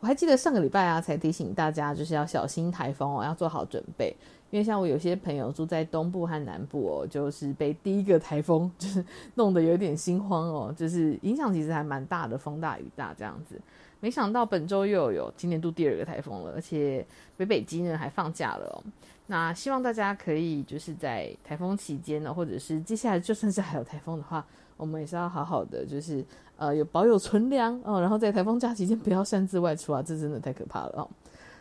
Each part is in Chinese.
我还记得上个礼拜啊，才提醒大家就是要小心台风哦，要做好准备。因为像我有些朋友住在东部和南部哦，就是被第一个台风 就是弄得有点心慌哦，就是影响其实还蛮大的，风大雨大这样子。没想到本周又有今年度第二个台风了，而且北北基呢还放假了哦。那希望大家可以就是在台风期间呢，或者是接下来就算是还有台风的话，我们也是要好好的，就是呃有保有存粮哦，然后在台风假期间不要擅自外出啊，这真的太可怕了哦。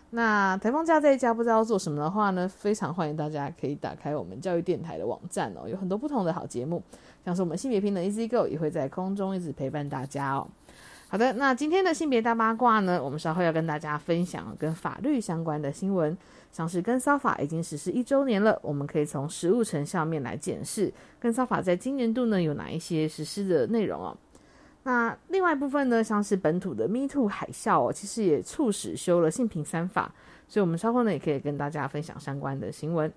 那台风假在家不知道做什么的话呢，非常欢迎大家可以打开我们教育电台的网站哦，有很多不同的好节目，像是我们性别平等 Easy Go 也会在空中一直陪伴大家哦。好的，那今天的性别大八卦呢，我们稍后要跟大家分享跟法律相关的新闻。像是跟骚法已经实施一周年了，我们可以从实务成效面来检视跟骚法在今年度呢有哪一些实施的内容哦。那另外一部分呢，像是本土的 Me Too 海啸哦，其实也促使修了性平三法，所以我们稍后呢也可以跟大家分享相关的新闻。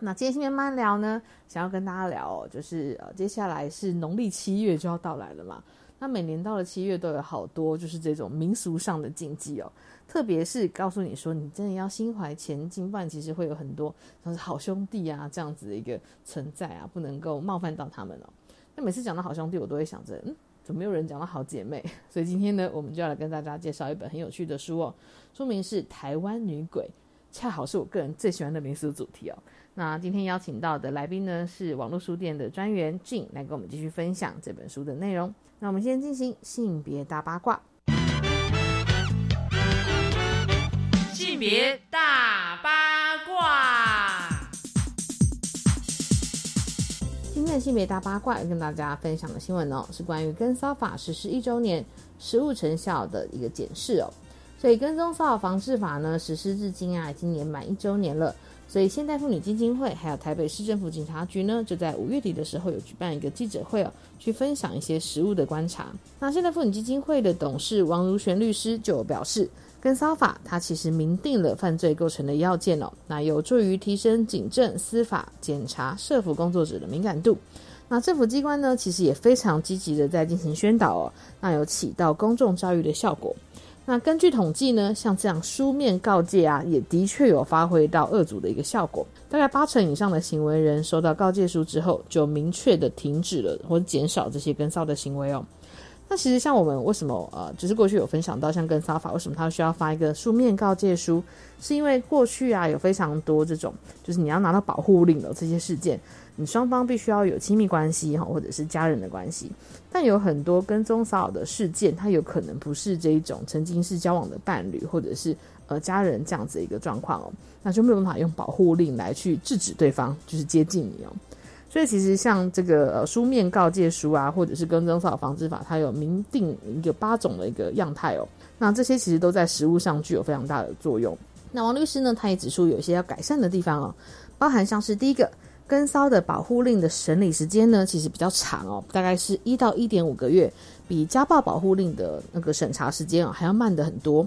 那今天新闻慢聊呢，想要跟大家聊哦，就是呃接下来是农历七月就要到来了嘛，那每年到了七月都有好多就是这种民俗上的禁忌哦。特别是告诉你说，你真的要心怀前进，不然其实会有很多像是好兄弟啊这样子的一个存在啊，不能够冒犯到他们哦。那每次讲到好兄弟，我都会想着，嗯，怎么没有人讲到好姐妹？所以今天呢，我们就要来跟大家介绍一本很有趣的书哦，书名是《台湾女鬼》，恰好是我个人最喜欢的民俗主题哦。那今天邀请到的来宾呢，是网络书店的专员俊，来跟我们继续分享这本书的内容。那我们先进行性别大八卦。性别大今天的性别大八卦跟大家分享的新闻哦，是关于跟骚法实施一周年实务成效的一个检视哦。所以跟踪骚扰防治法呢，实施至今啊，已经年满一周年了。所以现代妇女基金会还有台北市政府警察局呢，就在五月底的时候有举办一个记者会哦，去分享一些实务的观察。那现代妇女基金会的董事王如璇律师就表示。跟骚法，它其实明定了犯罪构成的要件哦，那有助于提升警政、司法、检察、社服工作者的敏感度。那政府机关呢，其实也非常积极的在进行宣导哦，那有起到公众教育的效果。那根据统计呢，像这样书面告诫啊，也的确有发挥到恶阻的一个效果。大概八成以上的行为人收到告诫书之后，就明确的停止了或减少这些跟骚的行为哦。那其实像我们为什么呃，只是过去有分享到像跟骚法，为什么他需要发一个书面告诫书？是因为过去啊有非常多这种，就是你要拿到保护令的这些事件，你双方必须要有亲密关系哈，或者是家人的关系。但有很多跟踪骚扰的事件，它有可能不是这一种曾经是交往的伴侣，或者是呃家人这样子一个状况哦，那就没有办法用保护令来去制止对方，就是接近你哦。所以其实像这个呃书面告诫书啊，或者是跟踪骚防治法，它有明定一个八种的一个样态哦。那这些其实都在实务上具有非常大的作用。那王律师呢，他也指出有一些要改善的地方哦，包含像是第一个跟骚的保护令的审理时间呢，其实比较长哦，大概是一到一点五个月，比家暴保护令的那个审查时间啊还要慢的很多。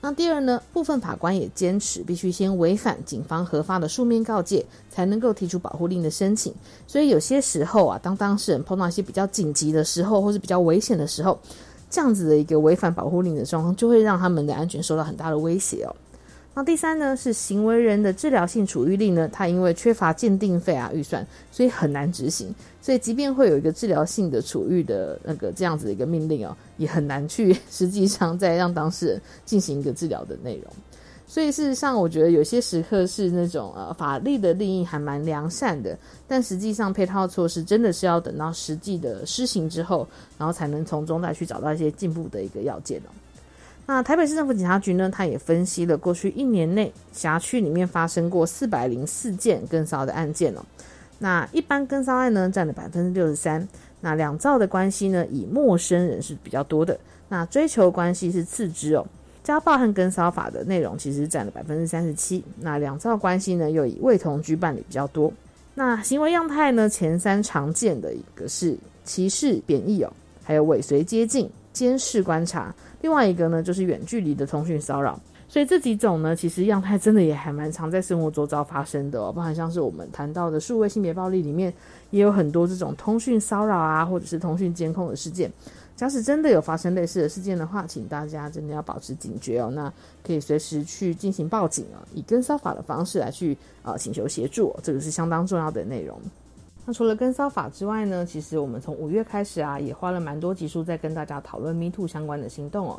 那第二呢，部分法官也坚持必须先违反警方核发的书面告诫，才能够提出保护令的申请。所以有些时候啊，当当事人碰到一些比较紧急的时候，或是比较危险的时候，这样子的一个违反保护令的状况，就会让他们的安全受到很大的威胁哦。那第三呢，是行为人的治疗性处遇令呢，它因为缺乏鉴定费啊预算，所以很难执行。所以即便会有一个治疗性的处遇的那个这样子的一个命令哦，也很难去 实际上再让当事人进行一个治疗的内容。所以事实上，我觉得有些时刻是那种呃法律的利益还蛮良善的，但实际上配套措施真的是要等到实际的施行之后，然后才能从中再去找到一些进步的一个要件哦。那台北市政府警察局呢，他也分析了过去一年内辖区里面发生过四百零四件跟骚的案件哦。那一般跟骚案呢，占了百分之六十三。那两造的关系呢，以陌生人是比较多的。那追求关系是次之哦。家暴和跟骚法的内容其实占了百分之三十七。那两造关系呢，又以未同居办理比较多。那行为样态呢，前三常见的一个是歧视、贬义哦，还有尾随、接近、监视、观察。另外一个呢，就是远距离的通讯骚扰。所以这几种呢，其实样态真的也还蛮常在生活周遭发生的哦，包含像是我们谈到的数位性别暴力里面，也有很多这种通讯骚扰啊，或者是通讯监控的事件。假使真的有发生类似的事件的话，请大家真的要保持警觉哦。那可以随时去进行报警啊，以跟骚法的方式来去啊请求协助，这个是相当重要的内容。那除了跟骚法之外呢，其实我们从五月开始啊，也花了蛮多集数在跟大家讨论 Me Too 相关的行动哦。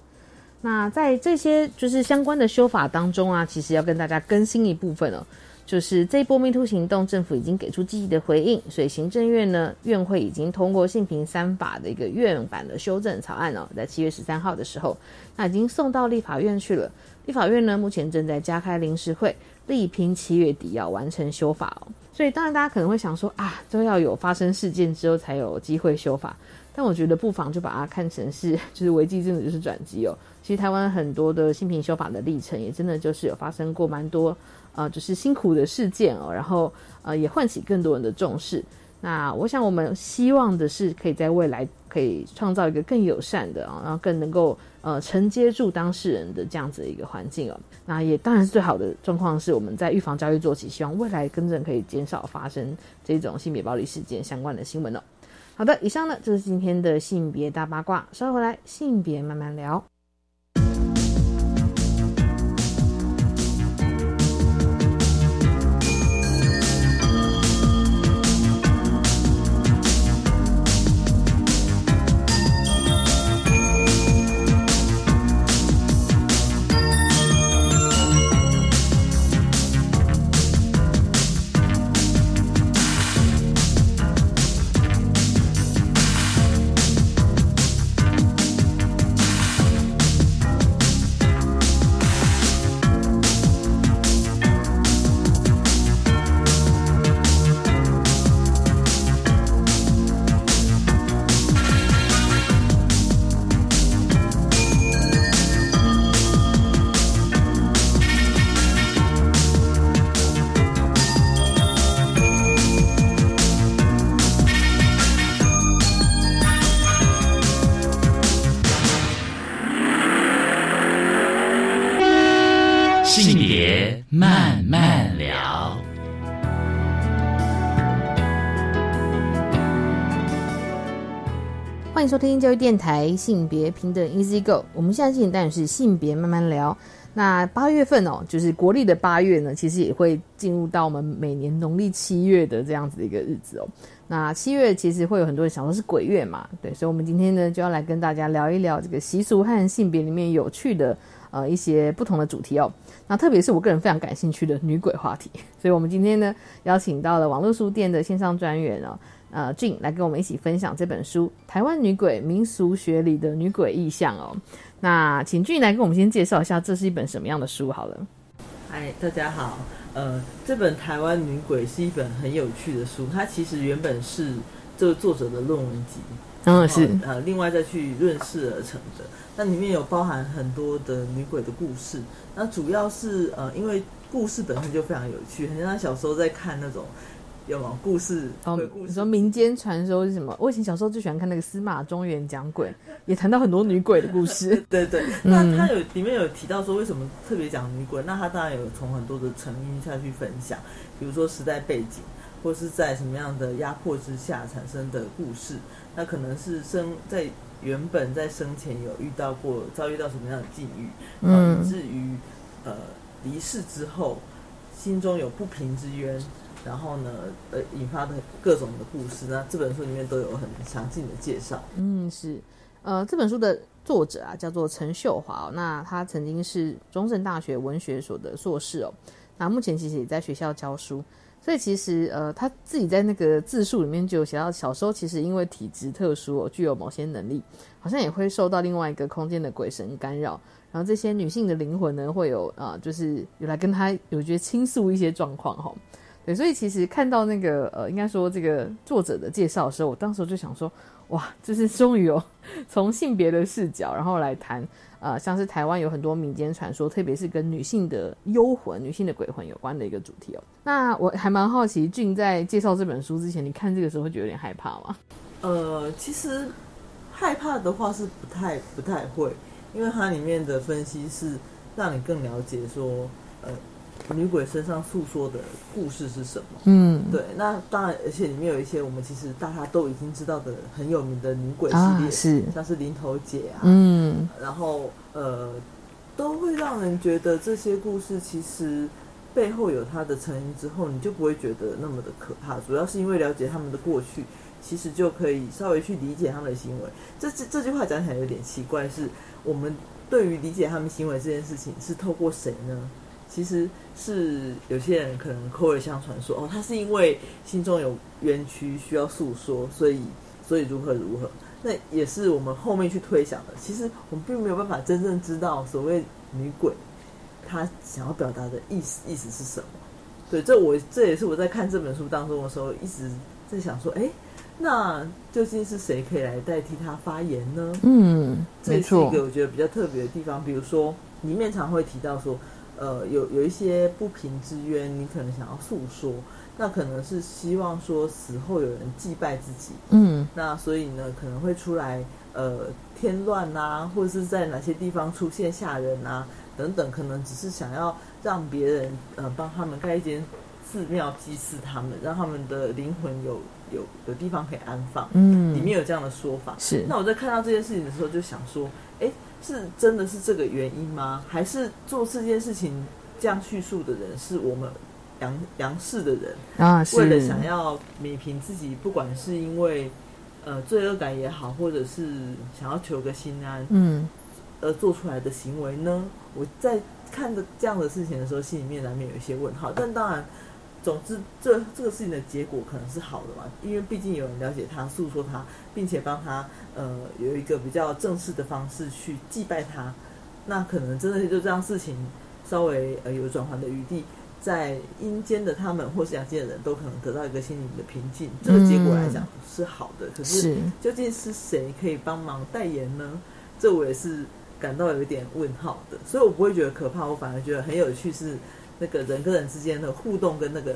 那在这些就是相关的修法当中啊，其实要跟大家更新一部分哦，就是这一波 Me Too 行动，政府已经给出积极的回应，所以行政院呢院会已经通过性平三法的一个院版的修正草案哦，在七月十三号的时候，那已经送到立法院去了。立法院呢目前正在加开临时会，力拼七月底要完成修法哦。所以当然大家可能会想说啊，都要有发生事件之后才有机会修法。但我觉得不妨就把它看成是，就是危机真的就是转机哦。其实台湾很多的性平修法的历程，也真的就是有发生过蛮多，呃，就是辛苦的事件哦。然后呃，也唤起更多人的重视。那我想我们希望的是，可以在未来可以创造一个更友善的啊，然后更能够呃承接住当事人的这样子的一个环境哦。那也当然是最好的状况是我们在预防教育做起，希望未来更正可以减少发生这种性别暴力事件相关的新闻哦。好的，以上呢就是今天的性别大八卦，稍后回来性别慢慢聊。收听教育电台性别平等 Easy Go。我们现在进行单元是性别慢慢聊。那八月份哦，就是国历的八月呢，其实也会进入到我们每年农历七月的这样子的一个日子哦。那七月其实会有很多人想说是鬼月嘛，对，所以我们今天呢就要来跟大家聊一聊这个习俗和性别里面有趣的呃一些不同的主题哦。那特别是我个人非常感兴趣的女鬼话题，所以我们今天呢邀请到了网络书店的线上专员哦，呃俊来跟我们一起分享这本书《台湾女鬼民俗学里的女鬼意象》哦。那请俊来跟我们先介绍一下，这是一本什么样的书好了。嗨，大家好。呃，这本《台湾女鬼》是一本很有趣的书，它其实原本是这个作者的论文集，嗯，是呃，另外再去润饰而成的。那里面有包含很多的女鬼的故事，那主要是呃，因为故事本身就非常有趣，很像小时候在看那种。有吗？故事哦，鬼故事你说民间传说是什么？我以前小时候最喜欢看那个司马中原讲鬼，也谈到很多女鬼的故事。对 对，那他有里面有提到说为什么特别讲女鬼？那他当然有从很多的层面下去分享，比如说时代背景，或是在什么样的压迫之下产生的故事。那可能是生在原本在生前有遇到过遭遇到什么样的境遇，嗯，以至于呃离世之后心中有不平之冤。然后呢，呃，引发的各种的故事，那这本书里面都有很详尽的介绍。嗯，是，呃，这本书的作者啊，叫做陈秀华，那他曾经是中正大学文学所的硕士哦，那目前其实也在学校教书，所以其实呃，他自己在那个自述里面就有写到，小时候其实因为体质特殊哦，具有某些能力，好像也会受到另外一个空间的鬼神干扰，然后这些女性的灵魂呢，会有呃，就是有来跟他有觉得倾诉一些状况哈。对，所以其实看到那个呃，应该说这个作者的介绍的时候，我当时就想说，哇，就是终于有从性别的视角，然后来谈呃，像是台湾有很多民间传说，特别是跟女性的幽魂、女性的鬼魂有关的一个主题哦。那我还蛮好奇，俊在介绍这本书之前，你看这个时候会觉得有点害怕吗？呃，其实害怕的话是不太不太会，因为它里面的分析是让你更了解说，呃，女鬼身上诉说的故事是什么。嗯，对，那当然，而且里面有一些我们其实大家都已经知道的很有名的女鬼系啊列，是像是林头姐啊，嗯然后呃，都会让人觉得这些故事其实背后有它的成因之后，你就不会觉得那么的可怕。主要是因为了解他们的过去，其实就可以稍微去理解他们的行为。这这这句话讲起来有点奇怪，是我们对于理解他们行为这件事情是透过谁呢？其实是有些人可能口耳相传说，哦，他是因为心中有冤屈需要诉说，所以所以如何如何。那也是我们后面去推想的。其实我们并没有办法真正知道所谓女鬼她想要表达的意思意思是什么。对，这我这也是我在看这本书当中的时候一直在想说，哎，那究竟是谁可以来代替她发言呢？嗯，这是一，个我觉得比较特别的地方。比如说，里面常会提到说，呃，有有一些不平之冤，你可能想要诉说，那可能是希望说死后有人祭拜自己，嗯那所以呢，可能会出来呃添乱啊，或者是在哪些地方出现吓人啊等等，可能只是想要让别人呃帮他们盖一间寺庙祭祀他们，让他们的灵魂有有有地方可以安放。嗯，里面有这样的说法。是那我在看到这件事情的时候，就想说，哎，是真的是这个原因吗？还是做这件事情这样叙述的人是我们杨杨氏的人？啊，是为了想要美平自己，不管是因为呃罪恶感也好，或者是想要求个心安嗯而做出来的行为呢？我在看着这样的事情的时候，心里面难免有一些问号。但当然，总之这这个事情的结果可能是好的嘛，因为毕竟有人了解他、诉说他，并且帮他呃有一个比较正式的方式去祭拜他，那可能真的就这样事情稍微呃有转圜的余地。在阴间的他们或是阳间的人都可能得到一个心灵的平静，这个结果来讲是好的。可是是究竟是谁可以帮忙代言呢？这我也是感到有一点问号的，所以我不会觉得可怕，我反而觉得很有趣，是那个人跟人之间的互动跟那个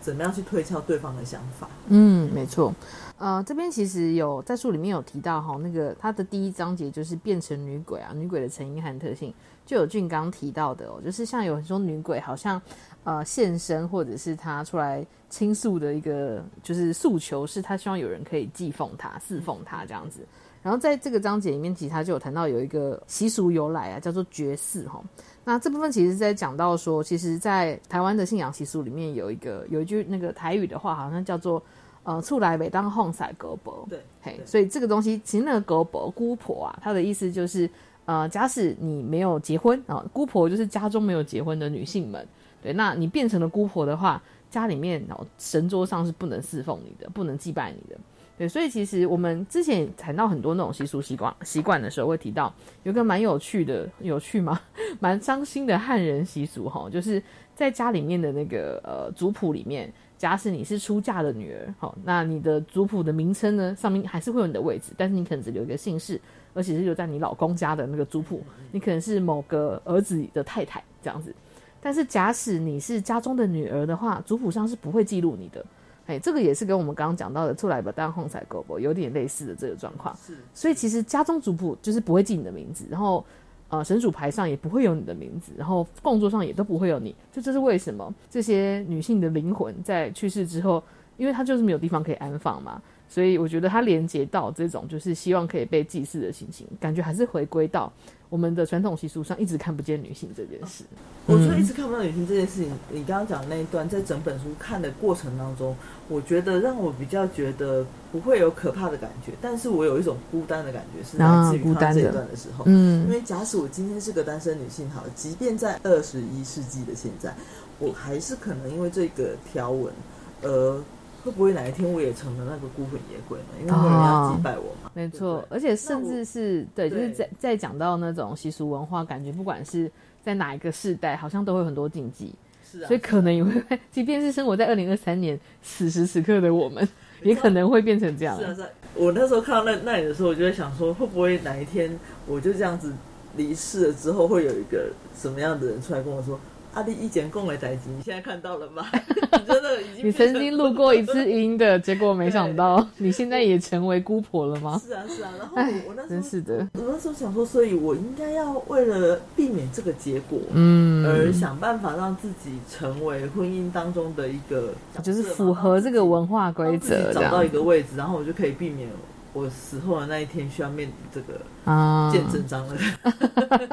怎么样去推敲对方的想法。嗯，没错。呃，这边其实有在书里面有提到哈，那个他的第一章节就是变成女鬼啊，女鬼的成因和特性，就有俊刚提到的哦，就是像有很多女鬼好像呃现身，或者是她出来倾诉的一个就是诉求，是她希望有人可以祭奉她、侍奉她这样子。然后在这个章节里面，其实他就有谈到有一个习俗由来啊，叫做绝嗣哈。那这部分其实在讲到说，其实，在台湾的信仰习俗里面有一个有一句那个台语的话，好像叫做呃“出来每当哄塞格伯”。对，嘿，对所以这个东西其实那个格伯姑婆啊，她的意思就是呃，假使你没有结婚啊、姑婆就是家中没有结婚的女性们，对，那你变成了姑婆的话，家里面哦神桌上是不能侍奉你的，不能祭拜你的。对，所以其实我们之前谈到很多那种习俗习惯习惯的时候，会提到有个蛮有趣的，有趣吗？蛮伤心的汉人习俗哈，就是在家里面的那个呃族谱里面，假使你是出嫁的女儿，好，那你的族谱的名称呢，上面还是会有你的位置，但是你可能只留一个姓氏，而且是留在你老公家的那个族谱，你可能是某个儿子的太太这样子。但是假使你是家中的女儿的话，族谱上是不会记录你的。哎，这个也是跟我们刚刚讲到的“出来吧当红彩狗狗”有点类似的这个状况。是，所以其实家中族谱就是不会记你的名字，然后呃神主牌上也不会有你的名字，然后供桌上也都不会有你。就这是为什么这些女性的灵魂在去世之后，因为她就是没有地方可以安放嘛，所以我觉得它连接到这种就是希望可以被祭祀的心情，感觉还是回归到我们的传统习俗上一直看不见女性这件事。我说一直看不到女性这件事情，你刚刚讲的那一段，在整本书看的过程当中，我觉得让我比较觉得不会有可怕的感觉，但是我有一种孤单的感觉，是来自于看到这一段的时候。嗯因嗯为假使我今天是个单身女性，好了，即便在二十一世纪的现在，我还是可能因为这个条文，呃，会不会哪一天我也成了那个孤魂野鬼呢？因为没有人要祭拜我嘛。没错而且甚至是对，就是在在讲到那种习俗文化，感觉不管是在哪一个世代，好像都会有很多禁忌。是啊所以可能也会，即便是生活在二零二三年此时此刻的我们，也可能会变成这样是。啊是啊，我那时候看到那那里的时候，我就在想说，会不会哪一天我就这样子离世了之后，会有一个什么样的人出来跟我说？阿丽以前共为代机，你现在看到了吗？你真的已经你曾经录过一次音的，结果没想到你现在也成为姑婆了吗？是啊是啊，然后哎我我那时候真是的，我那时候想说，所以我应该要为了避免这个结果，嗯，而想办法让自己成为婚姻当中的一个就是符合这个文化规则，找到一个位置，然后我就可以避免我死后的那一天需要面临这个啊，见证章了。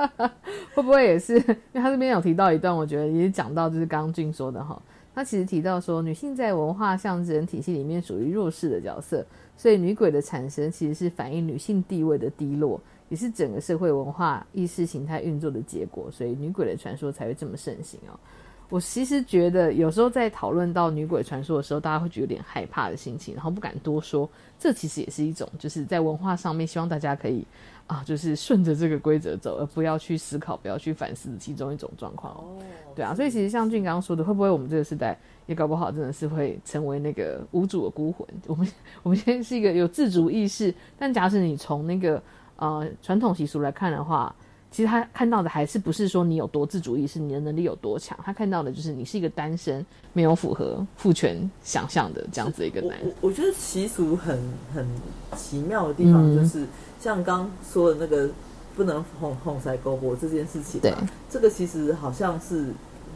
会不会也是？因为他这边有提到一段，我觉得也是讲到，就是刚刚俊说的哈。他其实提到说，女性在文化象征体系里面属于弱势的角色，所以女鬼的产生其实是反映女性地位的低落，也是整个社会文化意识形态运作的结果，所以女鬼的传说才会这么盛行哦。我其实觉得有时候在讨论到女鬼传说的时候，大家会觉得有点害怕的心情，然后不敢多说。这其实也是一种，就是在文化上面，希望大家可以啊，就是顺着这个规则走，而不要去思考，不要去反思其中一种状况。哦，对啊，所以其实像俊刚刚说的，会不会我们这个时代也搞不好真的是会成为那个无主的孤魂？我们我们现在是一个有自主意识，但假使你从那个呃传统习俗来看的话，其实他看到的还是不是说你有多自主意识，你的能力有多强，他看到的就是你是一个单身，没有符合父权想象的这样子一个男人。我我觉得习俗很很奇妙的地方，嗯就是、像刚说的那个不能哄哄塞勾脖这件事情对嘛，这个其实好像是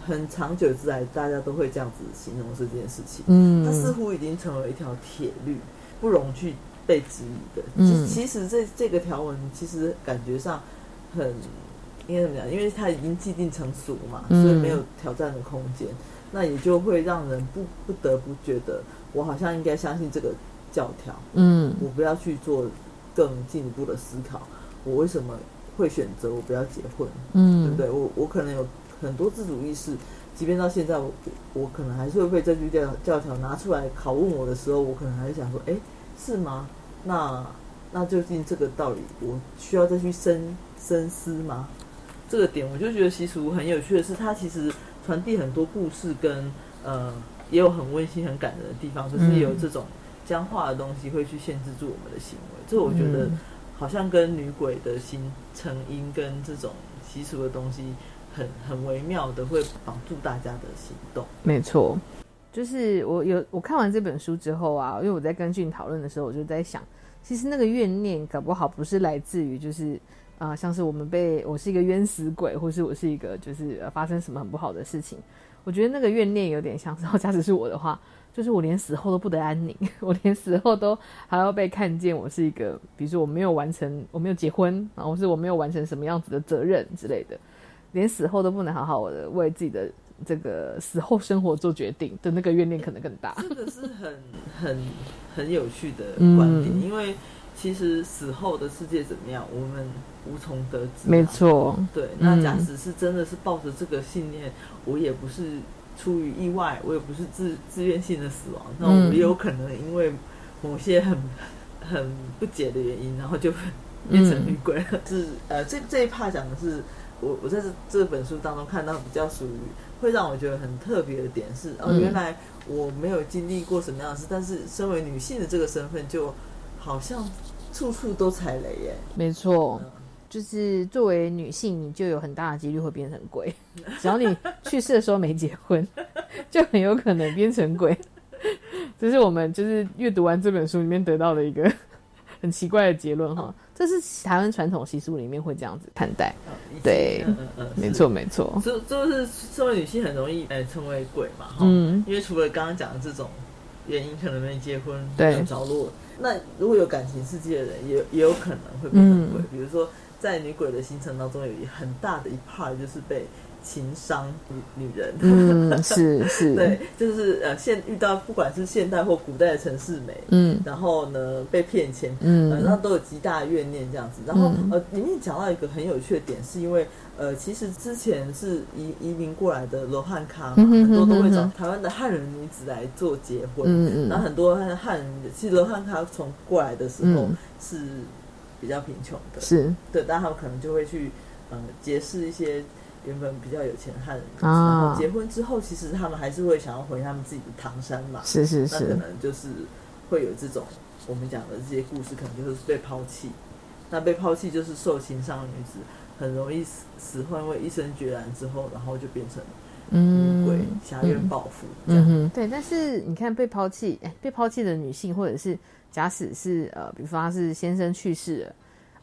很长久之来大家都会这样子形容这件事情。嗯它似乎已经成为一条铁律，不容去被质疑的。其实这这个条文其实感觉上很应该怎么讲？因为它已经既定成熟嘛，嗯所以没有挑战的空间，那也就会让人不不得不觉得，我好像应该相信这个教条，嗯我不要去做更进一步的思考，我为什么会选择我不要结婚？嗯对嗯不对？我我可能有很多自主意识，即便到现在我，我我可能还是会被这句教教条拿出来拷问我的时候，我可能还是想说，哎，是吗？那那究竟这个道理，我需要再去深深思吗？这个点，我就觉得习俗很有趣的是，它其实传递很多故事跟呃，也有很温馨、很感人的地方，就是也有这种僵化的东西会去限制住我们的行为。这我觉得嗯好像跟女鬼的形成因跟这种习俗的东西很很微妙的会绑住大家的行动。没错，就是我有我看完这本书之后啊，因为我在跟俊讨论的时候，我就在想，其实那个怨念搞不好不是来自于就是啊、呃像是我们被我是一个冤死鬼，或是我是一个就是、呃、发生什么很不好的事情。我觉得那个怨念有点像然后，假使是我的话，就是我连死后都不得安宁，我连死后都还要被看见我是一个，比如说我没有完成，我没有结婚，然后是我没有完成什么样子的责任之类的，连死后都不能好好的为自己的这个死后生活做决定的那个怨念可能更大。这个是很很很有趣的嗯观点，因为其实死后的世界怎么样，我们无从得知、啊没。错，对，那嗯假使是真的是抱着这个信念，我也不是出于意外，我也不是自自愿性的死亡，那嗯我也有可能因为某些很 很不解的原因，然后就变成女鬼了。是呃，这这一趴讲的是我我在这这本书当中看到比较属于会让我觉得很特别的点是，哦，嗯原来我没有经历过什么样的事，但是身为女性的这个身份，就好像处处都踩雷耶。没错嗯，就是作为女性，你就有很大的几率会变成鬼。只要你去世的时候没结婚，就很有可能变成鬼。这是我们就是阅读完这本书里面得到的一个 很奇怪的结论哈。这是台湾传统习俗里面会这样子看待，对嗯嗯没错没错。就就是作为女性很容易呃成为鬼嘛，哈、嗯因为除了刚刚讲的这种原因，可能没结婚，对没着落，那如果有感情世界的人，也也有可能会变成鬼。嗯比如说，在女鬼的行程当中，有一很大的一 part 就是被情伤女女人，嗯，是是，对，就是呃现遇到不管是现代或古代的城市美，嗯。然后呢被骗钱，呃，嗯那都有极大的怨念这样子。然后、嗯。呃，里面讲到一个很有趣的点，是因为呃，其实之前是移移民过来的罗汉咖嘛，嗯哼很多都会找台湾的汉人女子来做结婚。嗯嗯然后很多汉汉人，其实罗汉卡从过来的时候嗯。是比较贫穷的，是，对，但他们可能就会去呃结识一些原本比较有钱汉人的女子，啊然后结婚之后，其实他们还是会想要回他们自己的唐山嘛，是是那可，能就是会有这种我们讲的这些故事，可能就是被抛弃。那被抛弃就是受情伤女子，很容易死死会因为一生决然之后，然后就变成嗯鬼嗯，挟怨报复这样。嗯哼，对。但是你看被抛弃，哎，被抛弃的女性，或者是假使是呃，比如说她是先生去世了。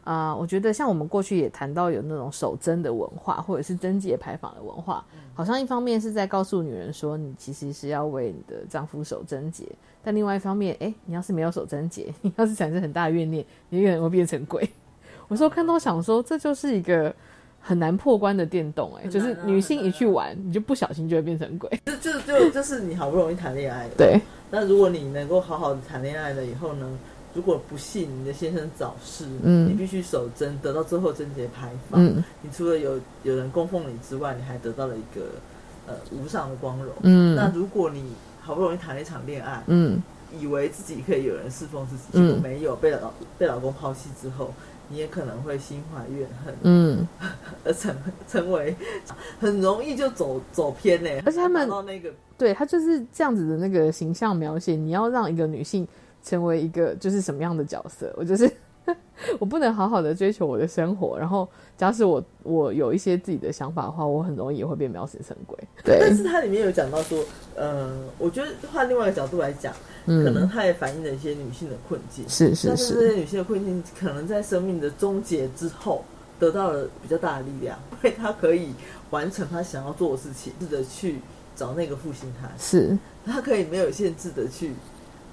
啊、我觉得像我们过去也谈到有那种守贞的文化，或者是贞节牌坊的文化，好像一方面是在告诉女人说，你其实是要为你的丈夫守贞节，但另外一方面，哎，你要是没有守贞节，你要是产生很大的怨念，你可能会变成鬼。我说看到想说，这就是一个很难破关的电动、哎，啊就是女性一去玩，你就不小心就会变成鬼。就就就就是你好不容易谈恋爱了，对，那如果你能够好好的谈恋爱了以后呢？如果不幸你的先生早逝，嗯你必须守贞，得到最后贞节牌坊。嗯你除了有有人供奉你之外，你还得到了一个呃无上的光荣。嗯那如果你好不容易谈了一场恋爱，嗯以为自己可以有人侍奉自己，嗯结果没有，被老被老公抛弃之后，你也可能会心怀怨恨，嗯，而 成成为很容易就走走偏呢。而且他们到那个对他就是这样子的那个形象描写，你要让一个女性成为一个就是什么样的角色？我就是我不能好好的追求我的生活，然后假使我我有一些自己的想法的话，我很容易也会被描写成鬼。对但，是它里面有讲到说，呃，我觉得换另外一个角度来讲，嗯，可能它也反映了一些女性的困境。是是但是这是，些女性的困境，可能在生命的终结之后，得到了比较大的力量，因为她可以完成她想要做的事情，试着去找那个负心汉，是她可以没有限制的去，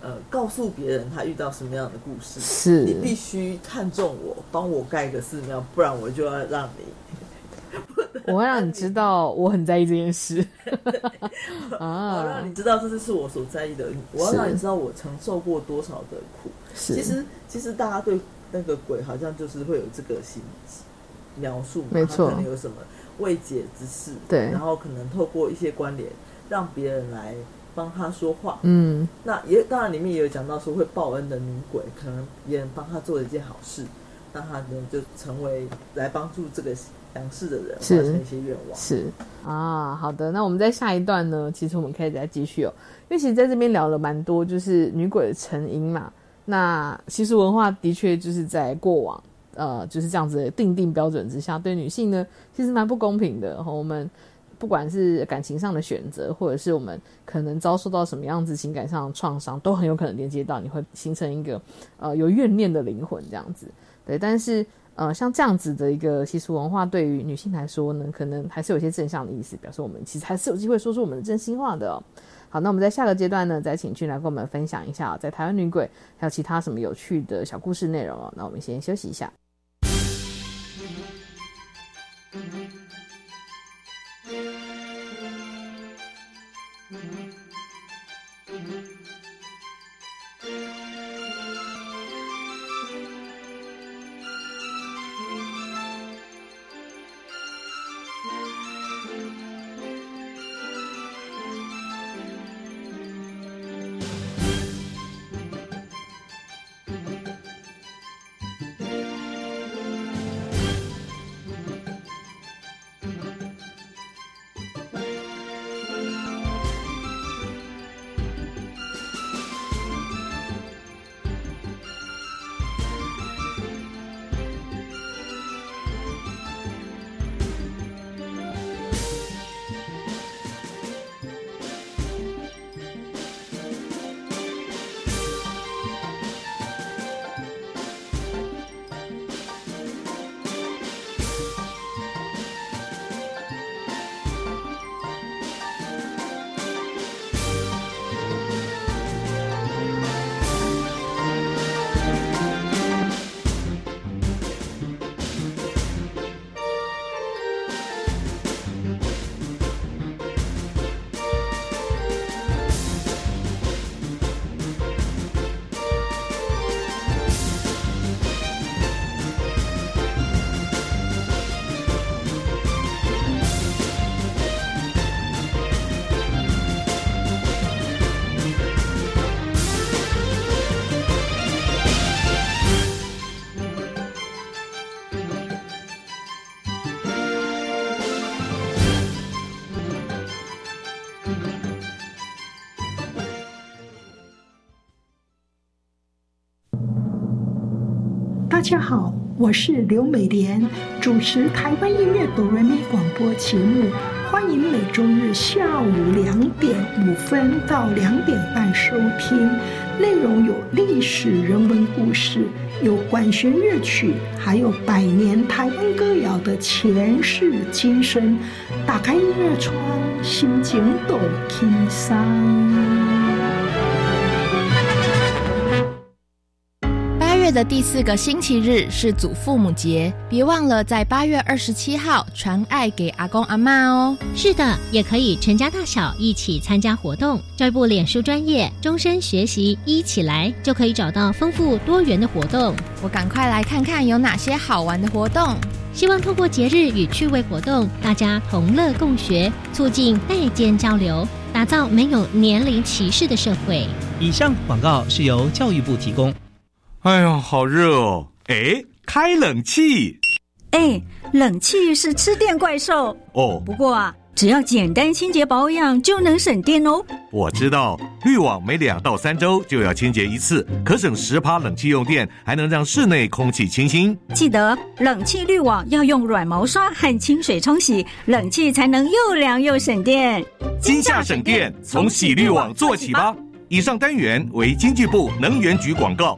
呃，告诉别人他遇到什么样的故事。是。你必须看中我，帮我盖个寺庙，不然我就要让你 我会让你知道我很在意这件事。啊。我让，你知道这就是我所在意的，我要让你知道我承受过多少的苦。是。其实，其实大家对那个鬼好像就是会有这个心描述嘛，没错。他可能有什么未解之事，对。然后可能透过一些关联，让别人来帮他说话。嗯那也当然里面也有讲到说会报恩的女鬼，可能别人帮他做了一件好事，那他呢就成为来帮助这个阳世的人完是成一些愿望。是啊，好的，那我们在下一段呢，其实我们可以再继续哦，因为其实在这边聊了蛮多，就是女鬼的成因嘛。那习俗文化的确就是在过往，呃，就是这样子的定定标准之下，对女性呢其实蛮不公平的。我们不管是感情上的选择，或者是我们可能遭受到什么样子情感上的创伤，都很有可能连接到你会形成一个呃有怨念的灵魂这样子。对，但是呃，像这样子的一个习俗文化，对于女性来说呢，可能还是有些正向的意思，表示我们其实还是有机会说出我们的真心话的哦。好，那我们在下个阶段呢，再请俊来跟我们分享一下、在台湾女鬼还有其他什么有趣的小故事内容哦。那我们先休息一下。大家好，我是刘美莲，主持台湾音乐哆来咪广播节目，欢迎每周日下午两点五分到两点半收听。内容有历史人文故事，有管弦乐曲，还有百年台湾歌谣的前世今生。打开音乐窗，心情都轻松。的第四个星期日是祖父母节，别忘了在八月二十七号传爱给阿公阿妈哦。是的，也可以全家大小一起参加活动。教育部脸书专业终身学习一起来，就可以找到丰富多元的活动。我赶快来看看有哪些好玩的活动。希望透过节日与趣味活动，大家同乐共学，促进代间交流，打造没有年龄歧视的社会。以上广告是由教育部提供。哎呀，好热哦！哎，开冷气。哎，冷气是吃电怪兽哦。不过啊，只要简单清洁保养就能省电哦。我知道，滤网每两到三周就要清洁一次，可省十趴冷气用电，还能让室内空气清新。记得冷气滤网要用软毛刷和清水冲洗，冷气才能又凉又省电。今夏省电，从洗滤网做起吧。以上单元为经济部能源局广告。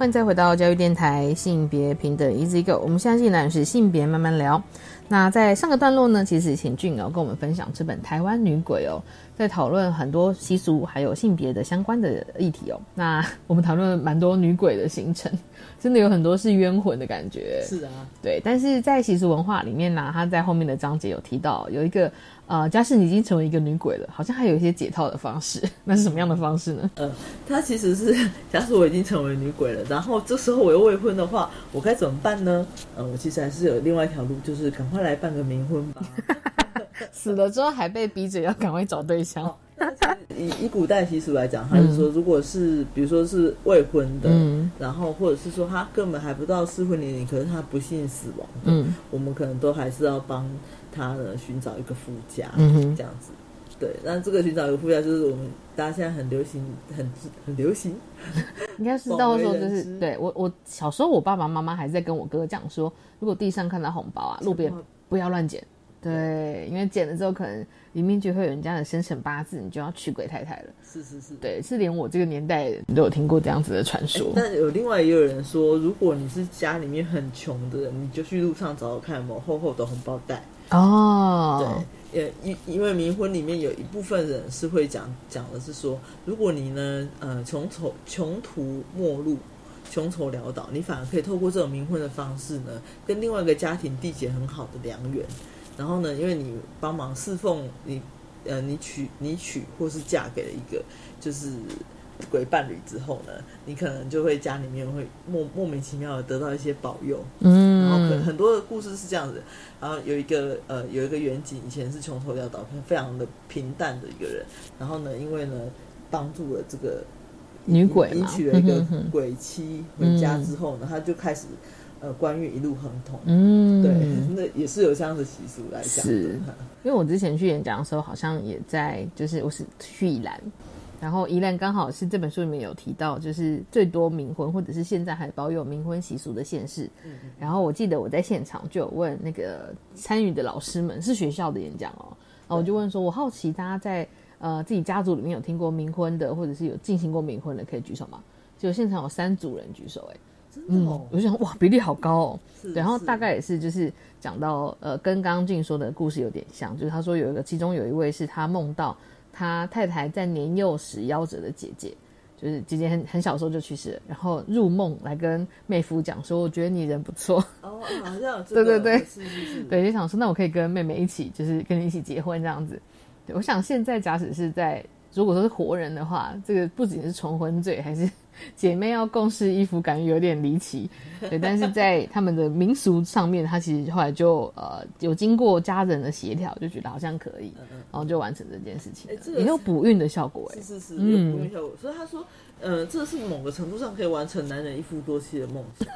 欢迎再回到教育电台，性别平等 Easy Go。我们现在进来是性别慢慢聊。那在上个段落呢，其实请俊哦跟我们分享这本《台湾女鬼》哦，在讨论很多习俗还有性别的相关的议题哦。那我们讨论蛮多女鬼的形成。真的有很多是冤魂的感觉，是啊，对。但是在习俗文化里面呢，他在后面的章节有提到，有一个呃，假使你已经成为一个女鬼了，好像还有一些解套的方式。那是什么样的方式呢？呃，他其实是 假使我已经成为女鬼了，然后这时候我又未婚的话，我该怎么办呢？呃，我其实还是有另外一条路，就是赶快来办个冥婚吧。死了之后还被逼着要赶快找对象。以以古代习俗来讲，他是说，如果是比如说是未婚的，然后或者是说他根本还不到适婚年龄，可是他不幸死亡，嗯，我们可能都还是要帮他呢寻找一个夫家，嗯这样子。对，那这个寻找一个夫家，就是我们大家现在很流行，很很流行，应该是 到时候就是对我我小时候，我爸爸妈妈还在跟我哥讲说，如果地上看到红包啊，路边不要乱捡。对，因为剪了之后，可能里面就会有人家的生辰八字，你就要娶鬼太太了。是是是，对，是连我这个年代都有听过这样子的传说。但有另外也有人说，如果你是家里面很穷的人，你就去路上找找看有没有厚厚的红包袋。哦，对，呃因因为冥婚里面有一部分人是会讲讲的是说，如果你呢，呃，穷愁穷途末路，穷愁潦倒，你反而可以透过这种冥婚的方式呢，跟另外一个家庭缔结很好的良缘。然后呢，因为你帮忙侍奉你，呃，你娶你娶或是嫁给了一个就是鬼伴侣之后呢，你可能就会家里面会莫莫名其妙的得到一些保佑，嗯，后可能很多的故事是这样子。然后有一个呃有一个远景，以前是穷途潦倒、非常的平淡的一个人，然后呢，因为呢帮助了这个女鬼，迎娶了一个鬼妻回家之后呢，他就开始。呃，官运一路亨通，嗯，对，那也是有这样的习俗来讲。是，因为我之前去演讲的时候，好像也在，就是我是去宜兰，然后宜兰刚好是这本书里面有提到，就是最多冥婚或者是现在还保有冥婚习俗的县市。嗯然后我记得我在现场就有问那个参与的老师们，是学校的演讲哦，然后我就问说，我好奇大家在呃自己家族里面有听过冥婚的，或者是有进行过冥婚的，可以举手吗？就现场有三组人举手，哎。嗯，哦我就想哇，比例好高哦。对，然后大概也是就是讲到呃，跟刚刚静说的故事有点像，就是他说有一个，其中有一位是他梦到他太太在年幼时夭折的姐姐，就是姐姐很很小时候就去世了，然后入梦来跟妹夫讲说，我觉得你人不错，哦，好像有这对个对对。是是是，对，就想说那我可以跟妹妹一起，就是跟你一起结婚这样子。对，我想现在假使是在如果说是活人的话，这个不仅是重婚罪，还是 姐妹要共事衣服，感觉有点离奇。对，但是在他们的民俗上面，他其实后来就呃有经过家人的协调，就觉得好像可以，然后就完成这件事情也有补孕的效果。哎是，是有补孕效果。所以他说，呃，这是某个程度上可以完成男人一夫多妻的梦想。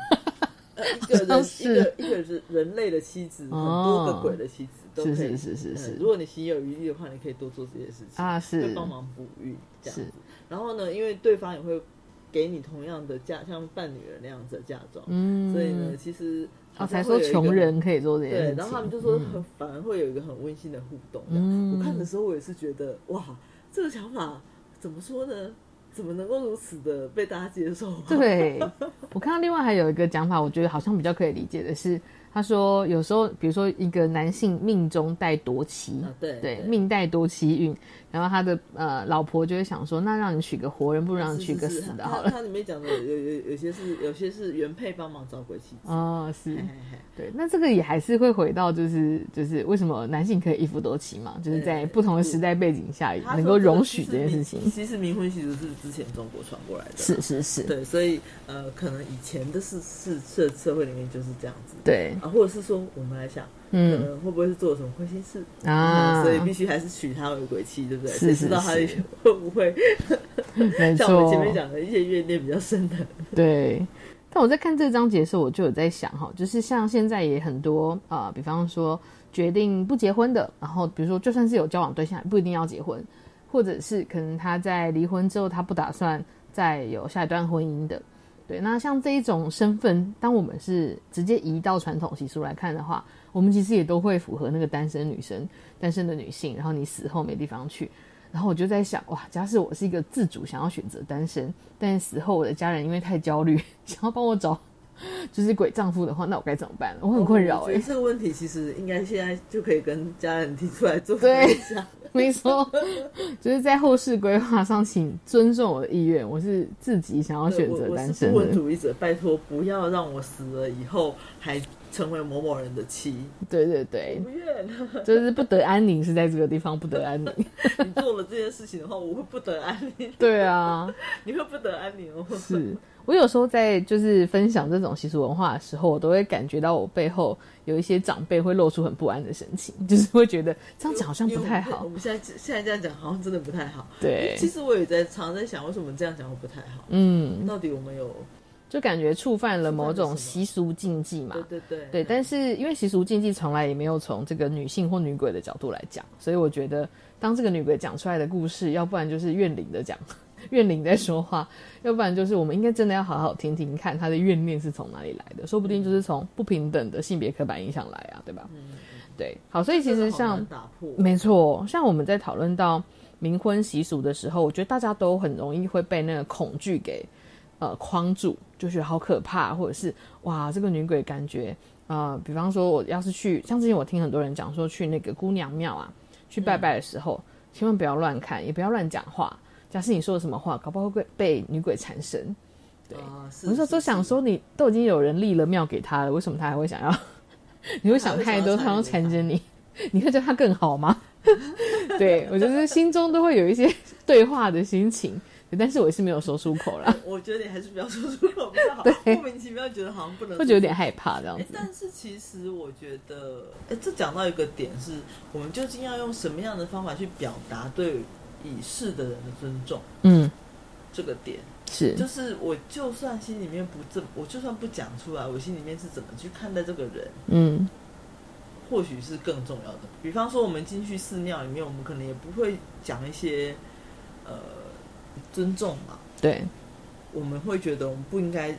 呃一个人，一 好像是个一个人人类的妻子，很多个鬼的妻子都可以。是是是是是嗯如果你心有余力的话，你可以多做这些事情啊是会帮忙哺育这样是子。然后呢，因为对方也会给你同样的嫁，像伴女人那样子的嫁妆，嗯所以呢，其实哦，好才说穷人可以做这些事对，然后他们就说嗯很、反而会有一个很温馨的互动。嗯我看的时候，我也是觉得哇，这个想法怎么说呢？怎么能够如此的被大家接受、啊？对，我看到另外还有一个讲法，我觉得好像比较可以理解的是，他说有时候，比如说一个男性命中带夺妻，啊对对，对。命带夺妻运，然后他的呃老婆就会想说，那让你娶个活人，不如让你娶个死的好了。他他里面讲的有有有些是有些是原配帮忙找鬼妻子。哦，是。嘿嘿嘿。对，那这个也还是会回到，就是就是为什么男性可以一夫多妻嘛，就是在不同的时代背景下能够容许这件事情。其实冥婚习俗是之前中国传过来的，是是是，对，所以呃，可能以前的是是社社会里面就是这样子，对。啊，或者是说我们来想，嗯。会不会是做了什么亏心事？啊。嗯所以必须还是娶她为鬼妻，对不对？是谁知道她是。会不会 像我们前面讲的一些怨念比较深的，对，但我在看这章节的时候，我就有在想哈，就是像现在也很多啊、呃比方说决定不结婚的，然后比如说就算是有交往对象，也不一定要结婚，或者是可能他在离婚之后，他不打算再有下一段婚姻的。对，那像这一种身份，当我们是直接移到传统习俗来看的话，我们其实也都会符合那个单身女生、单身的女性，然后你死后没地方去，然后我就在想，哇，假使我是一个自主想要选择单身，但死后我的家人因为太焦虑，想要帮我找 就是鬼丈夫的话，那我该怎么办？我很困扰哎、这个问题其实应该现在就可以跟家人提出来做对。没错，就是在后世规划上，请尊重我的意愿，我是自己想要选择我我是单身不婚。主义者，拜托不要让我死了以后还成为某某人的妻。对对对，不愿。就是不得安宁，是在这个地方不得安宁。你做了这件事情的话，我会不得安宁。对啊，你会不得安宁哦。是我有时候在就是分享这种习俗文化的时候，我都会感觉到我背后有一些长辈会露出很不安的神情，就是会觉得这样讲好像不太好我。们现在现在这样讲好像真的不太好。对其实我也在常在想，为什么这样讲会不太好？嗯，到底我们有就感觉触犯了某种习俗禁忌嘛。对对对对，但是因为习俗禁忌从来也没有从这个女性或女鬼的角度来讲，所以我觉得当这个女鬼讲出来的故事，要不然就是怨灵的讲，怨灵在说话，要不然就是我们应该真的要好好听听看她的怨念是从哪里来的，说不定就是从不平等的性别刻板印象来啊，对吧？对，好，所以其实像打破没错，像我们在讨论到冥婚习俗的时候，我觉得大家都很容易会被那个恐惧给呃框住，就觉得好可怕，或者是哇，这个女鬼感觉呃，比方说我要是去，像之前我听很多人讲说去那个姑娘庙啊，去拜拜的时候，千万不要乱看，也不要乱讲话。假设你说了什么话，搞不好会被被女鬼缠身。对，我那时候都想说，你都已经有人立了庙给他了，为什么他还会想要？你会想太多，他要缠着你，你会对他更好吗？对我觉得心中都会有一些对话的心情，但是我是没有说出口啦，我觉得你还是不要说出口比较好。对莫名其妙觉得好像不能，会觉得有点害怕这样哎子。但是其实我觉得，哎，这讲到一个点是，我们究竟要用什么样的方法去表达对已逝的人的尊重？嗯，这个点是就是我就算心里面不这，我就算不讲出来，我心里面是怎么去看待这个人，嗯或许是更重要的。比方说，我们进去寺庙里面，我们可能也不会讲一些呃尊重嘛，对，我们会觉得我们不应该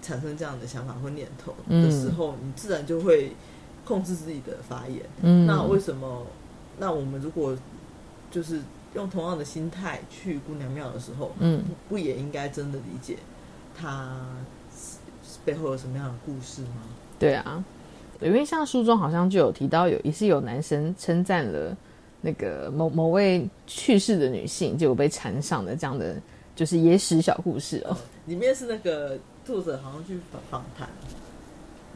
产生这样的想法或念头嗯的时候，你自然就会控制自己的发言。嗯那为什么？那我们如果就是用同样的心态去姑娘庙的时候，嗯不也应该真的理解他背后有什么样的故事吗？对啊，因为像书中好像就有提到，有一次有男生称赞了那个某某位去世的女性，结果被缠上的这样的就是野史小故事哦。里面是那个作者好像去访访谈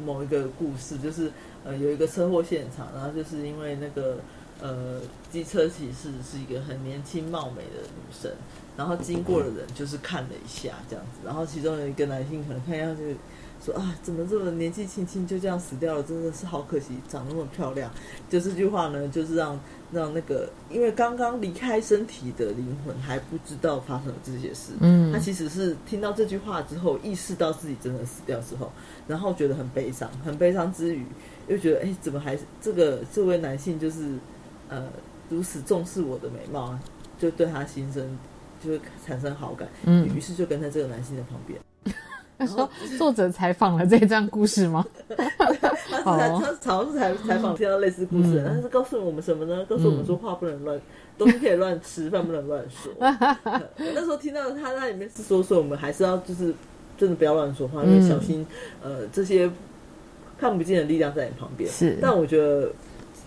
某一个故事，就是呃有一个车祸现场，然后就是因为那个呃机车骑士是一个很年轻貌美的女生，然后经过的人就是看了一下这样子，然后其中有一个男性可能看一下就说啊怎么这么年纪轻轻就这样死掉了，真的是好可惜，长那么漂亮。就这句话呢，就是让让那个因为刚刚离开身体的灵魂还不知道发生了这些事，嗯他其实是听到这句话之后，意识到自己真的死掉之后，然后觉得很悲伤，很悲伤之余，又觉得哎，怎么还这个这位男性就是呃如此重视我的美貌啊，就对他心生就会产生好感，嗯于是就跟在这个男性的旁边。他说作者采访了这一段故事吗？他是他常是采采访听到类似故事的，嗯但是告诉我们什么呢？告诉我们说话不能乱，东西可以乱吃，饭不能乱说。我 那时候听到他那里面是说，说我们还是要就是真的不要乱说话，因为嗯小心呃这些看不见的力量在你旁边。是但我觉得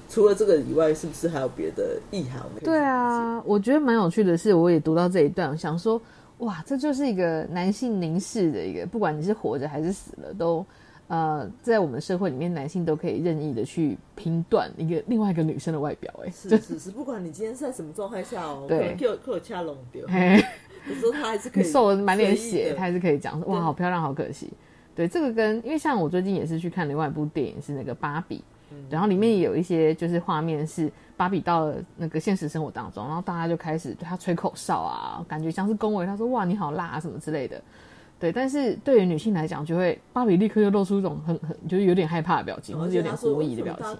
除了这个以外，是不是还有别的意涵？对啊，我觉得蛮有趣的是，我也读到这一段，想说，哇，这就是一个男性凝视的一个，不管你是活着还是死了，都呃，在我们社会里面，男性都可以任意的去评断一个另外一个女生的外表、哎，是是是，不管你今天是在什么状态下哦，对。可能有有掐拢丢，嘿。有时候他还是可以你瘦了满脸血，他还是可以讲说哇，好漂亮，好可惜。对，这个跟因为像我最近也是去看另外一部电影，是那个芭比，嗯然后里面也有一些就是画面是芭比到了那个现实生活当中，然后大家就开始对她吹口哨啊，感觉像是恭维她说哇你好辣啊什么之类的。对，但是对于女性来讲，就会芭比立刻就露出一种很很就是有点害怕的表情，或是有点狐疑的表情。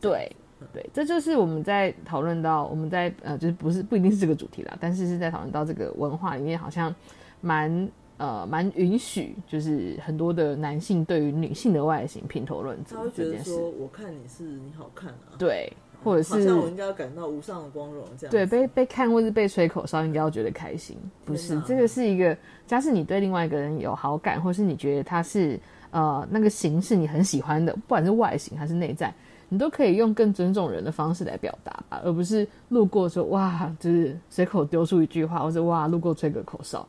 对对，这就是我们在讨论到我们在呃，就是不是不一定是这个主题啦，但是是在讨论到这个文化里面，好像蛮呃蛮允许，就是很多的男性对于女性的外形评头论足他会觉得说，我看你是你好看啊，对，或者是好像我应该要感到无上的光荣这样。对，被被看或是被吹口哨，应该要觉得开心，不是这个是一个，假使你对另外一个人有好感，或是你觉得他是呃那个形式你很喜欢的，不管是外形还是内在，你都可以用更尊重人的方式来表达吧，而不是路过说哇，就是随口丢出一句话，或者哇路过吹个口哨。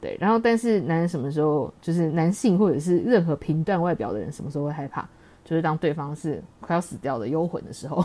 对，然后但是男人什么时候，就是男性或者是任何评断外表的人，什么时候会害怕？就是当对方是快要死掉的幽魂的时候。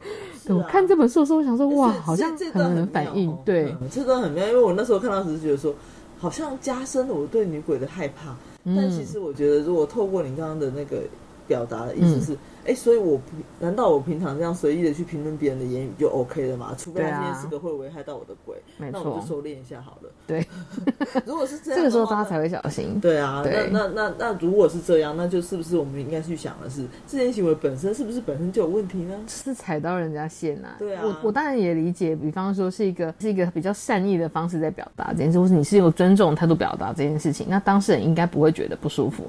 对我看这本书的时候，我想说，哇，好像这段很能反映妙哦对，嗯这段很妙，因为我那时候看到只是觉得说，好像加深了我对女鬼的害怕。嗯但其实我觉得，如果透过你刚刚的那个表达的意嗯思是，哎、所以我不难道我平常这样随意的去评论别人的言语就 OK 了吗？除非他今天是个会危害到我的鬼，没那我就错收敛一下好了。对，如果是这样，这个时候大家才会小心。对啊，对那那那那如果是这样，那就是不是我们应该去想的是，这件行为本身是不是本身就有问题呢？是踩到人家线啊！对啊我我当然也理解，比方说是一个是一个比较善意的方式在表达这件事，或是你是用尊重态度表达这件事情，那当事人应该不会觉得不舒服。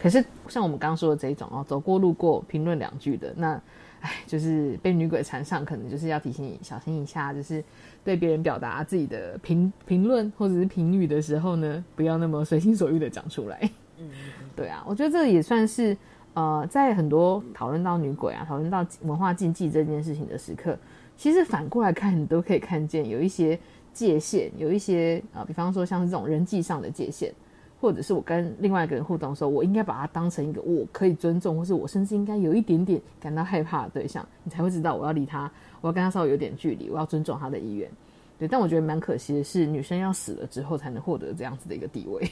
可是像我们刚刚说的这一种哦，走过路过评论两句的，那哎，就是被女鬼缠上，可能就是要提醒你小心一下，就是对别人表达自己的评评论或者是评语的时候呢，不要那么随心所欲的讲出来。嗯，对啊，我觉得这也算是呃，在很多讨论到女鬼啊、讨论到文化禁忌这件事情的时刻，其实反过来看，你都可以看见有一些界限，有一些啊、呃比方说像是这种人际上的界限，或者是我跟另外一个人互动的时候，我应该把他当成一个我可以尊重，或是我甚至应该有一点点感到害怕的对象，你才会知道我要离他，我要跟他稍微有点距离，我要尊重他的意愿。对，但我觉得蛮可惜的是，女生要死了之后才能获得这样子的一个地位。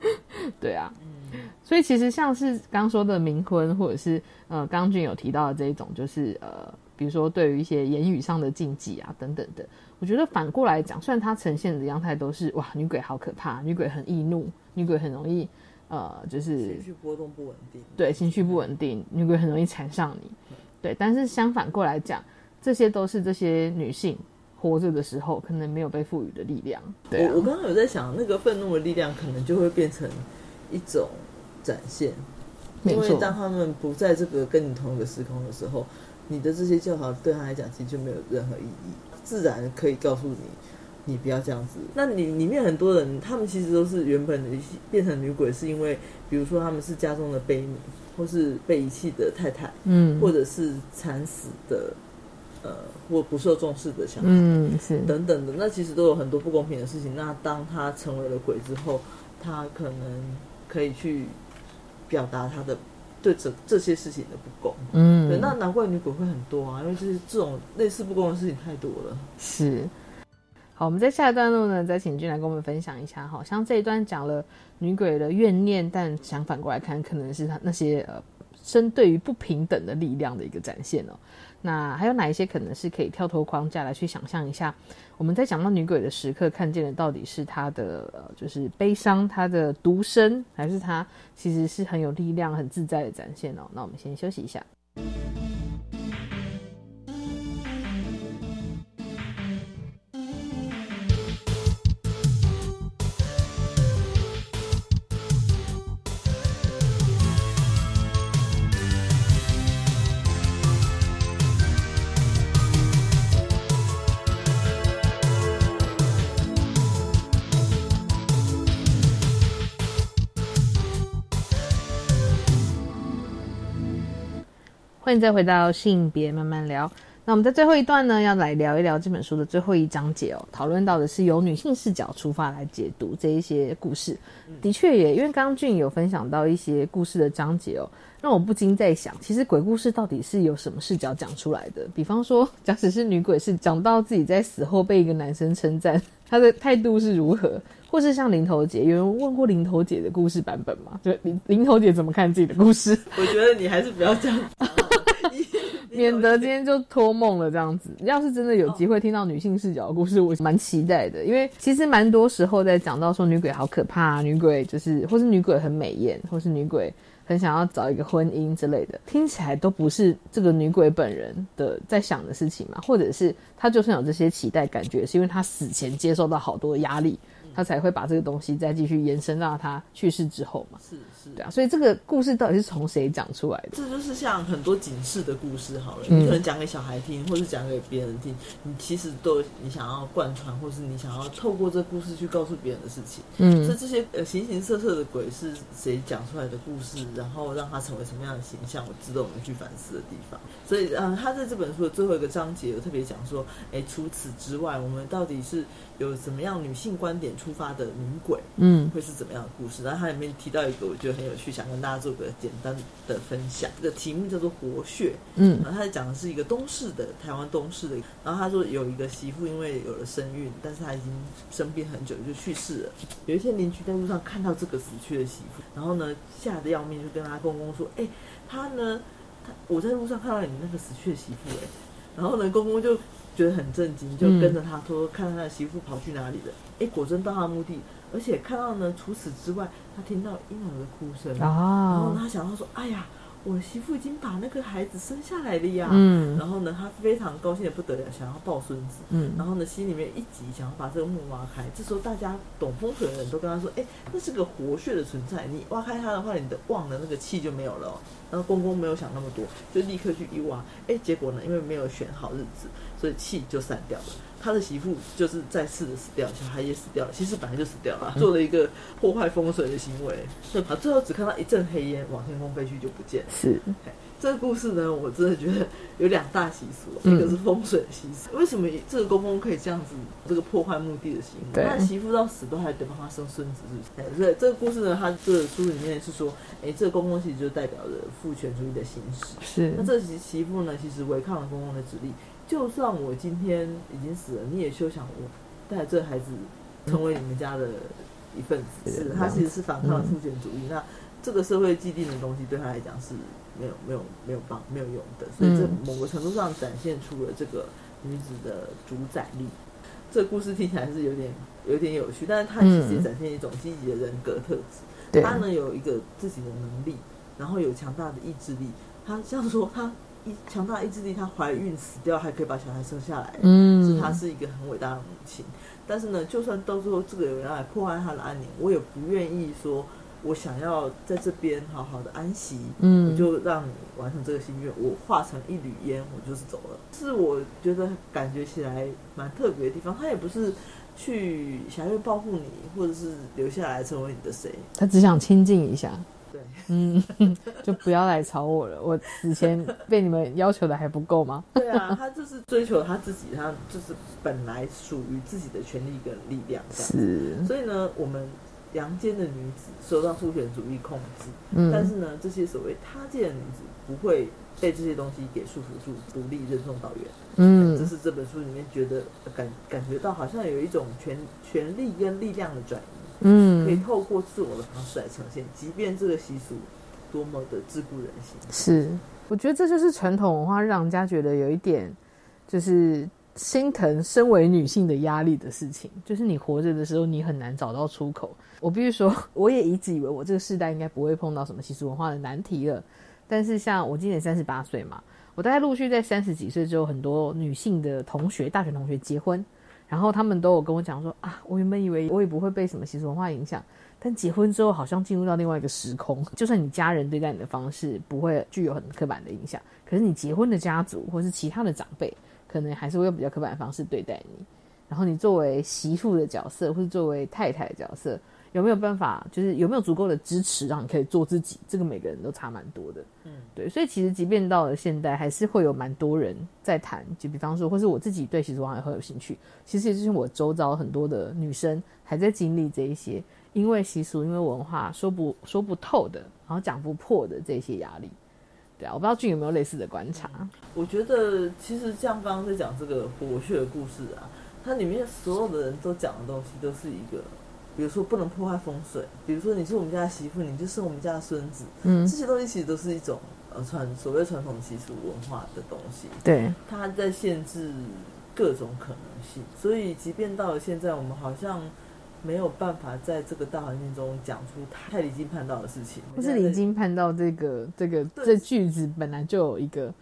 对啊，所以其实像是刚说的冥婚，或者是呃，刚刚俊有提到的这一种，就是呃，比如说对于一些言语上的禁忌啊等等的，我觉得反过来讲，虽然它呈现的样态都是哇，女鬼好可怕，女鬼很易怒，女鬼很容易呃，就是情绪波动不稳定。对情绪不稳定，女鬼很容易缠上你，对，但是相反过来讲，这些都是这些女性活着的时候可能没有被赋予的力量。对、啊我我刚刚有在想，那个愤怒的力量可能就会变成一种展现，因为当他们不在这个跟你同一个时空的时候，你的这些教条对他来讲其实就没有任何意义。自然可以告诉你，你不要这样子。那你里面很多人，他们其实都是原本的变成女鬼，是因为比如说他们是家中的悲女，或是被遗弃的太太，嗯或者是惨死的，呃，或不受重视的小孩，嗯是等等的。那其实都有很多不公平的事情。那当他成为了鬼之后，他可能可以去表达他的对这这些事情的不公。嗯对，那难怪女鬼会很多啊，因为就是这种类似不公的事情太多了。是。好，我们在下一段落呢，再请君来跟我们分享一下。好像这一段讲了女鬼的怨念，但想反过来看，可能是她那些呃，针对于不平等的力量的一个展现哦。那还有哪一些可能是可以跳脱框架来去想象一下？我们在讲到女鬼的时刻，看见的到底是她的呃，就是悲伤，她的独身，还是她其实是很有力量、很自在的展现哦？那我们先休息一下。欢迎再回到性别慢慢聊。那我们在最后一段呢，要来聊一聊这本书的最后一章节哦，讨论到的是由女性视角出发来解读这一些故事。的确也，因为刚刚俊有分享到一些故事的章节哦，让我不禁在想，其实鬼故事到底是由什么视角讲出来的？比方说，假使是女鬼是讲到自己在死后被一个男生称赞，她的态度是如何？或是像林头姐，有人问过林头姐的故事版本吗？就林林头姐怎么看自己的故事？我觉得你还是不要这样免得今天就托梦了这样子。要是真的有机会听到女性视角的故事，我蛮期待的，因为其实蛮多时候在讲到说女鬼好可怕、女鬼就是或是女鬼很美艳，或是女鬼很想要找一个婚姻之类的，听起来都不是这个女鬼本人的在想的事情嘛，或者是她就算有这些期待感觉，是因为她死前接受到好多压力。她才会把这个东西再继续延伸到她去世之后嘛？是是，对啊，所以这个故事到底是从谁讲出来的？这就是像很多警示的故事好了，嗯你可能讲给小孩听，或是讲给别人听，你其实都你想要贯穿，或是你想要透过这故事去告诉别人的事情。嗯所以这些呃形形色色的鬼是谁讲出来的故事，然后让它成为什么样的形象，我值得我们去反思的地方。所以，嗯、呃，他在这本书的最后一个章节有特别讲说，哎，除此之外，我们到底是有怎么样女性观点出发的女鬼，嗯会是怎么样的故事？然后它里面提到一个我觉得很有趣，想跟大家做个简单的分享。这个题目叫做“活血”，嗯然后他讲的是一个东市的台湾东市的，然后他说有一个媳妇因为有了身孕，但是她已经生病很久就去世了。有一天邻居在路上看到这个死去的媳妇，然后呢吓得要命，就跟他公公说：“哎，他呢，他我在路上看到你那个死去的媳妇哎。”然后呢公公就觉得很震惊，就跟着他说：“看看他的媳妇跑去哪里了。”哎，果真到他的目的，而且看到呢，除此之外，他听到婴儿的哭声，然后哦，他想到说：“哎呀。”我媳妇已经把那个孩子生下来了呀，嗯然后呢，他非常高兴的不得了，想要抱孙子，嗯然后呢，心里面一急，想要把这个墓挖开。这时候，大家懂风水的人都跟他说：“哎，那是个活血的存在，你挖开它的话，你的旺的那个气就没有了、哦。”然后公公没有想那么多，就立刻去一挖，哎，结果呢，因为没有选好日子，所以气就散掉了。他的媳妇就是再次的死掉，小孩也死掉了。其实本来就死掉了，做了一个破坏风水的行为，对吧？最后只看到一阵黑烟往天空飞去，就不见了。是这个故事呢，我真的觉得有两大习俗，嗯一个是风水的习俗。为什么这个公公可以这样子这个破坏墓地的行为？对他媳妇到死都还得帮他生孙子，是不是？哎，所以这个故事呢，他这个书里面是说，哎，这个公公其实就代表着父权主义的行使。是那这媳媳妇呢，其实违抗了公公的指令。就算我今天已经死了，你也休想我带着这孩子成为你们家的一份子。是他其实是反抗了父权主义。那这个社会既定的东西对他来讲是没有没有没有帮没有用的，所以这某个程度上展现出了这个女子的主宰力。这个故事听起来是有点有点有趣，但是它其实也展现一种积极的人格特质。对她呢有一个自己的能力，然后有强大的意志力。她像说她一强大的意志力，她怀孕死掉还可以把小孩生下来，嗯是她是一个很伟大的母亲。但是呢，就算到最后这个有人来破坏她的安宁，我也不愿意说。我想要在这边好好的安息，嗯我就让你完成这个心愿。我化成一缕烟，我就是走了。是我觉得感觉起来蛮特别的地方。她也不是去想要报复你，或者是留下来成为你的谁？他只想亲近一下。对，嗯，就不要来吵我了。我之前被你们要求的还不够吗？对啊，他就是追求他自己，他就是本来属于自己的权利跟力量。是，所以呢，我们阳间的女子受到父权主义控制，嗯，但是呢，这些所谓他界的女子不会被这些东西给束缚住，独立任重道远。嗯，这是这本书里面觉得感感觉到好像有一种权权力跟力量的转移。嗯，可以透过自我的方式来呈现，即便这个习俗多么的桎梏人心。是，我觉得这就是传统文化让人家觉得有一点就是心疼身为女性的压力的事情。就是你活着的时候，你很难找到出口。我必须说，我也一直以为我这个世代应该不会碰到什么习俗文化的难题了。但是像我今年三十八岁嘛，我大概陆续在三十几岁之后，很多女性的同学、大学同学结婚。然后他们都有跟我讲说啊，我原本以为我也不会被什么习俗文化影响，但结婚之后好像进入到另外一个时空。就算你家人对待你的方式不会具有很刻板的影响，可是你结婚的家族或是其他的长辈，可能还是会用比较刻板的方式对待你。然后你作为媳妇的角色，或是作为太太的角色。有没有办法？就是有没有足够的支持，让你可以做自己？这个每个人都差蛮多的。嗯，对，所以其实即便到了现代，还是会有蛮多人在谈。就比方说，或是我自己对习俗文化很有兴趣。其实也就是我周遭很多的女生还在经历这一些，因为习俗、因为文化说不说不透的，然后讲不破的这些压力。对啊，我不知道俊有没有类似的观察。我觉得其实像刚刚在讲这个火穴的故事啊，它里面所有的人都讲的东西都是一个。比如说不能破坏风水，比如说你是我们家的媳妇，你就是我们家的孙子，嗯，这些东西其实都是一种呃传所谓传统习俗文化的东西，对，它在限制各种可能性，所以即便到了现在，我们好像没有办法在这个大环境中讲出太离经叛道的事情，不是离经叛道，这个这个这句子本来就有一个。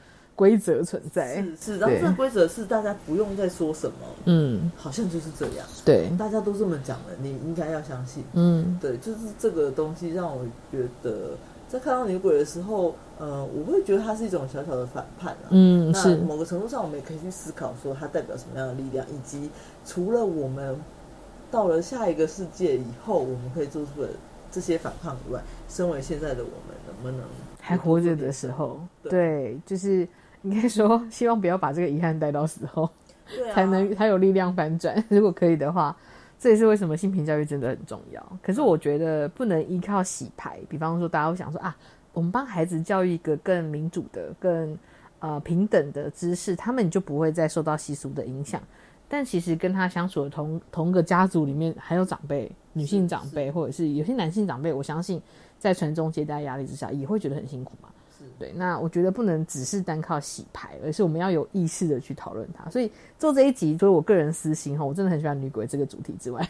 规则存在。是是，然后这个规则是大家不用再说什么，嗯，好像就是这样，对，大家都这么讲了，你应该要相信，嗯，对，就是这个东西让我觉得，在看到女鬼的时候，呃，我会觉得它是一种小小的反叛啊，嗯，是。某个程度上，我们也可以去思考说它代表什么样的力量，以及除了我们到了下一个世界以后，我们可以做出的这些反抗以外，身为现在的我们，能不能还活着的时候，对，就是。应该说，希望不要把这个遗憾带到死后，才能才有力量反转。如果可以的话，这也是为什么性平教育真的很重要。可是我觉得不能依靠洗牌，比方说大家会想说啊，我们帮孩子教育一个更民主的、更呃平等的知识，他们就不会再受到习俗的影响。但其实跟他相处的同同个家族里面，还有长辈、女性长辈，或者是有些男性长辈，我相信在传宗接代压力之下，也会觉得很辛苦嘛。对，那我觉得不能只是单靠洗牌，而是我们要有意识的去讨论它。所以做这一集，除了我个人私心哈，我真的很喜欢女鬼这个主题之外，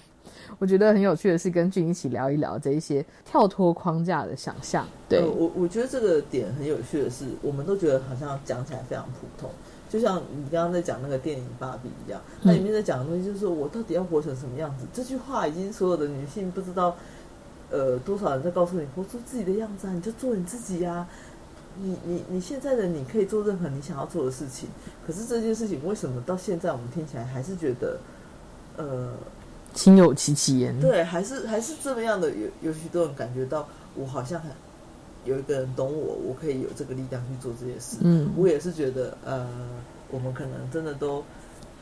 我觉得很有趣的是跟俊一起聊一聊这一些跳脱框架的想象。对我，我觉得这个点很有趣的是，我们都觉得好像讲起来非常普通，就像你刚刚在讲那个电影《芭比》一样，那里面在讲的东西就是我到底要活成什么样子？这句话已经所有的女性不知道，呃，多少人在告诉你活出自己的样子啊，你就做你自己呀。你你你现在的你可以做任何你想要做的事情，可是这件事情为什么到现在我们听起来还是觉得，呃，心有戚戚焉？对，还是还是这么样的，有有许多人感觉到我好像很有一个人懂我，我可以有这个力量去做这件事。嗯，我也是觉得，呃，我们可能真的都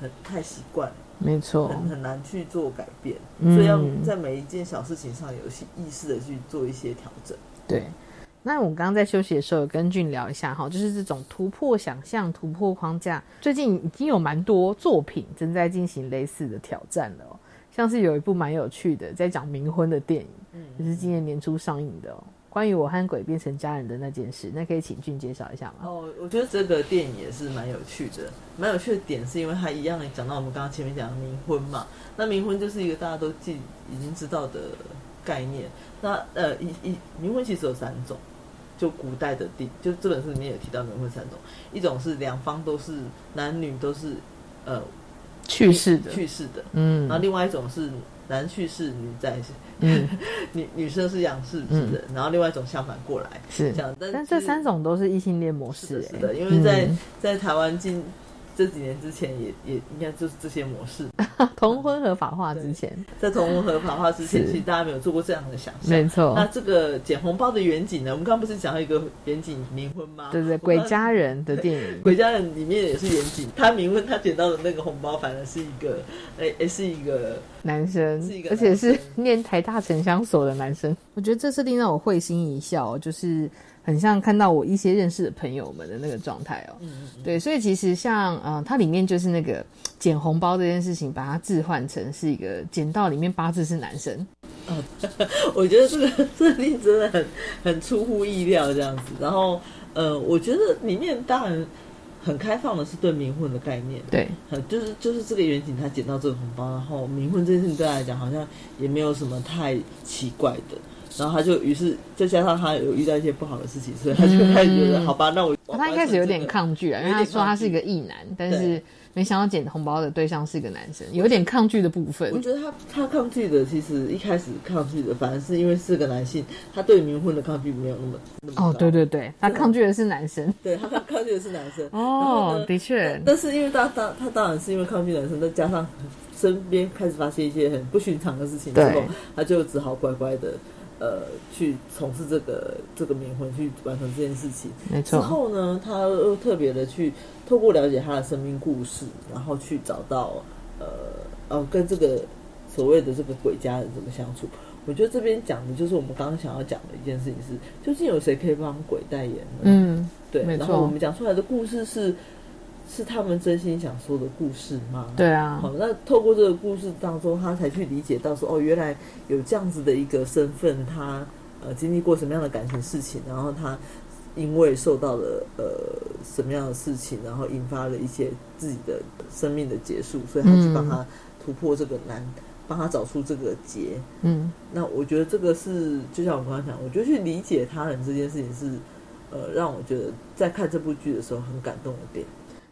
很太习惯，没错，很很难去做改变，所以要在每一件小事情上有些意识的去做一些调整。对。那我刚刚在休息的时候，有跟俊聊一下哈，就是这种突破想象、突破框架，最近已经有蛮多作品正在进行类似的挑战了。哦像是有一部蛮有趣的，在讲冥婚的电影，嗯，就是今年年初上映的哦，关于我和鬼变成家人的那件事。那可以请俊介绍一下吗？哦，我觉得这个电影也是蛮有趣的，蛮有趣的点是因为它一样讲到我们刚刚前面讲的冥婚嘛。那冥婚就是一个大家都记已经知道的概念。那呃，一一冥婚其实有三种。就古代的地，就这本书里面有提到冥婚三种，一种是两方都是男女都是呃去世的。去世的，嗯，然后另外一种是男去世女在世，嗯，女女生是杨氏之人，然后另外一种相反过来。是。这样，但这三种都是异性恋模式，是的，因为在在台湾近这几年之前也也应该就是这些模式。同婚合法化之前，在同婚合法化之前，其实大家没有做过这样的想象。没错那这个捡红包的远景呢？我们刚刚不是讲到一个远景冥婚吗？对对，我 鬼家人的电影，鬼家人里面也是远景，他冥婚他捡到的那个红包，反而是一个，哎、哎是一个男生是一，个而且是念台大城乡所的男生。我觉得这设定让我会心一笑，就是很像看到我一些认识的朋友们的那个状态哦。对，所以其实像呃，它里面就是那个捡红包这件事情，把它置换成是一个捡到里面八字是男生，我觉得这个设定真的很很出乎意料这样子。然后，呃，我觉得里面当然很开放的是对冥婚的概念，对，很，就是就是这个远景他捡到这个红包，然后冥婚这件事情对他来讲好像也没有什么太奇怪的。然后他就于是再加上他有遇到一些不好的事情，所以他就开始觉得、嗯好吧，那我他一开始有点抗拒啊，因为他说他是一个异男，但是没想到捡红包的对象是一个男生，有点抗拒的部分我。觉得他他抗拒的，其实一开始抗拒的，反而是因为是个男性，他对冥婚的抗拒没有那么那么哦，对对对，他抗拒的是男生。对他抗抗拒的是男生哦，的确，但是因为他当他当然是因为抗拒男生，再加上身边开始发现一些很不寻常的事情之后对，他就只好乖乖的呃去从事这个这个冥婚，去完成这件事情。没错，之后呢，他又特别的去透过了解他的生命故事，然后去找到呃呃跟这个所谓的这个鬼家人怎么相处。我觉得这边讲的就是我们刚刚想要讲的一件事情是，究竟有谁可以帮鬼代言呢？嗯，对，然后我们讲出来的故事是是他们真心想说的故事吗？对啊好，那透过这个故事当中，他才去理解到说，哦，原来有这样子的一个身份，他呃经历过什么样的感情事情，然后他因为受到了呃什么样的事情，然后引发了一些自己的生命的结束，所以他去嗯帮他突破这个难，帮他找出这个结。嗯，那我觉得这个是，就像我刚刚讲，我觉得去理解他人这件事情是，呃，让我觉得在看这部剧的时候很感动的点。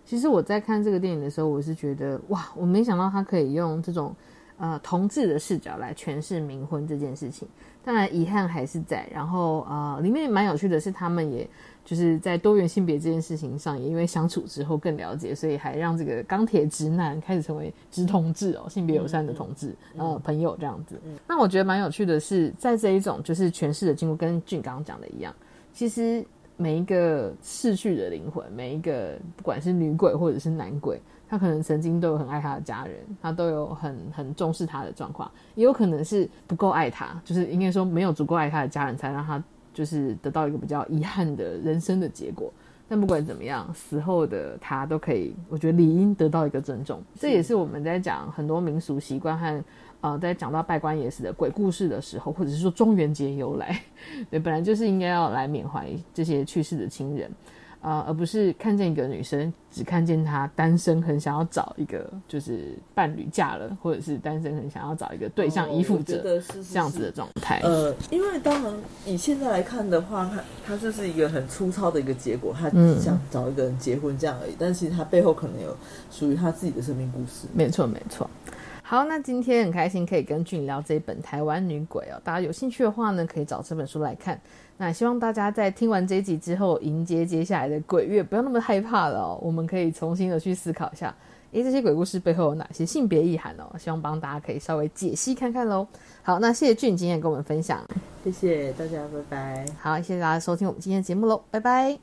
其实我在看这个电影的时候，我是觉得哇，我没想到他可以用这种呃同志的视角来诠释冥婚这件事情。当然遗憾还是在，然后呃，里面蛮有趣的是，他们也就是在多元性别这件事情上，也因为相处之后更了解，所以还让这个钢铁直男开始成为直同志哦，性别友善的同志、呃朋友这样子。那我觉得蛮有趣的是，在这一种就是诠释的经过，跟俊刚刚讲的一样，其实每一个逝去的灵魂，每一个不管是女鬼或者是男鬼，他可能曾经都有很爱他的家人，他都有很很重视他的状况，也有可能是不够爱他，就是应该说没有足够爱他的家人，才让他就是得到一个比较遗憾的人生的结果。但不管怎么样，死后的他都可以，我觉得理应得到一个尊重。这也是我们在讲很多民俗习惯和呃，在讲到拜关野史的鬼故事的时候，或者是说中元节由来，对，本来就是应该要来缅怀这些去世的亲人，呃，而不是看见一个女生只看见她单身，很想要找一个就是伴侣嫁了，或者是单身很想要找一个对象依附者，得是是这样子的状态。呃，因为当然以现在来看的话，它它就是一个很粗糙的一个结果，他嗯只想找一个人结婚这样而已。但其实他背后可能有属于他自己的生命故事。没错，没错。好，那今天很开心可以跟俊聊这一本《台湾女鬼》哦，大家有兴趣的话呢，可以找这本书来看。那希望大家在听完这一集之后，迎接接下来的鬼月，不要那么害怕了哦。我们可以重新的去思考一下，诶，这些鬼故事背后有哪些性别意涵哦？希望帮大家可以稍微解析看看喽。好，那谢谢俊今天跟我们分享，谢谢大家，拜拜。好，谢谢大家收听我们今天的节目喽，拜拜。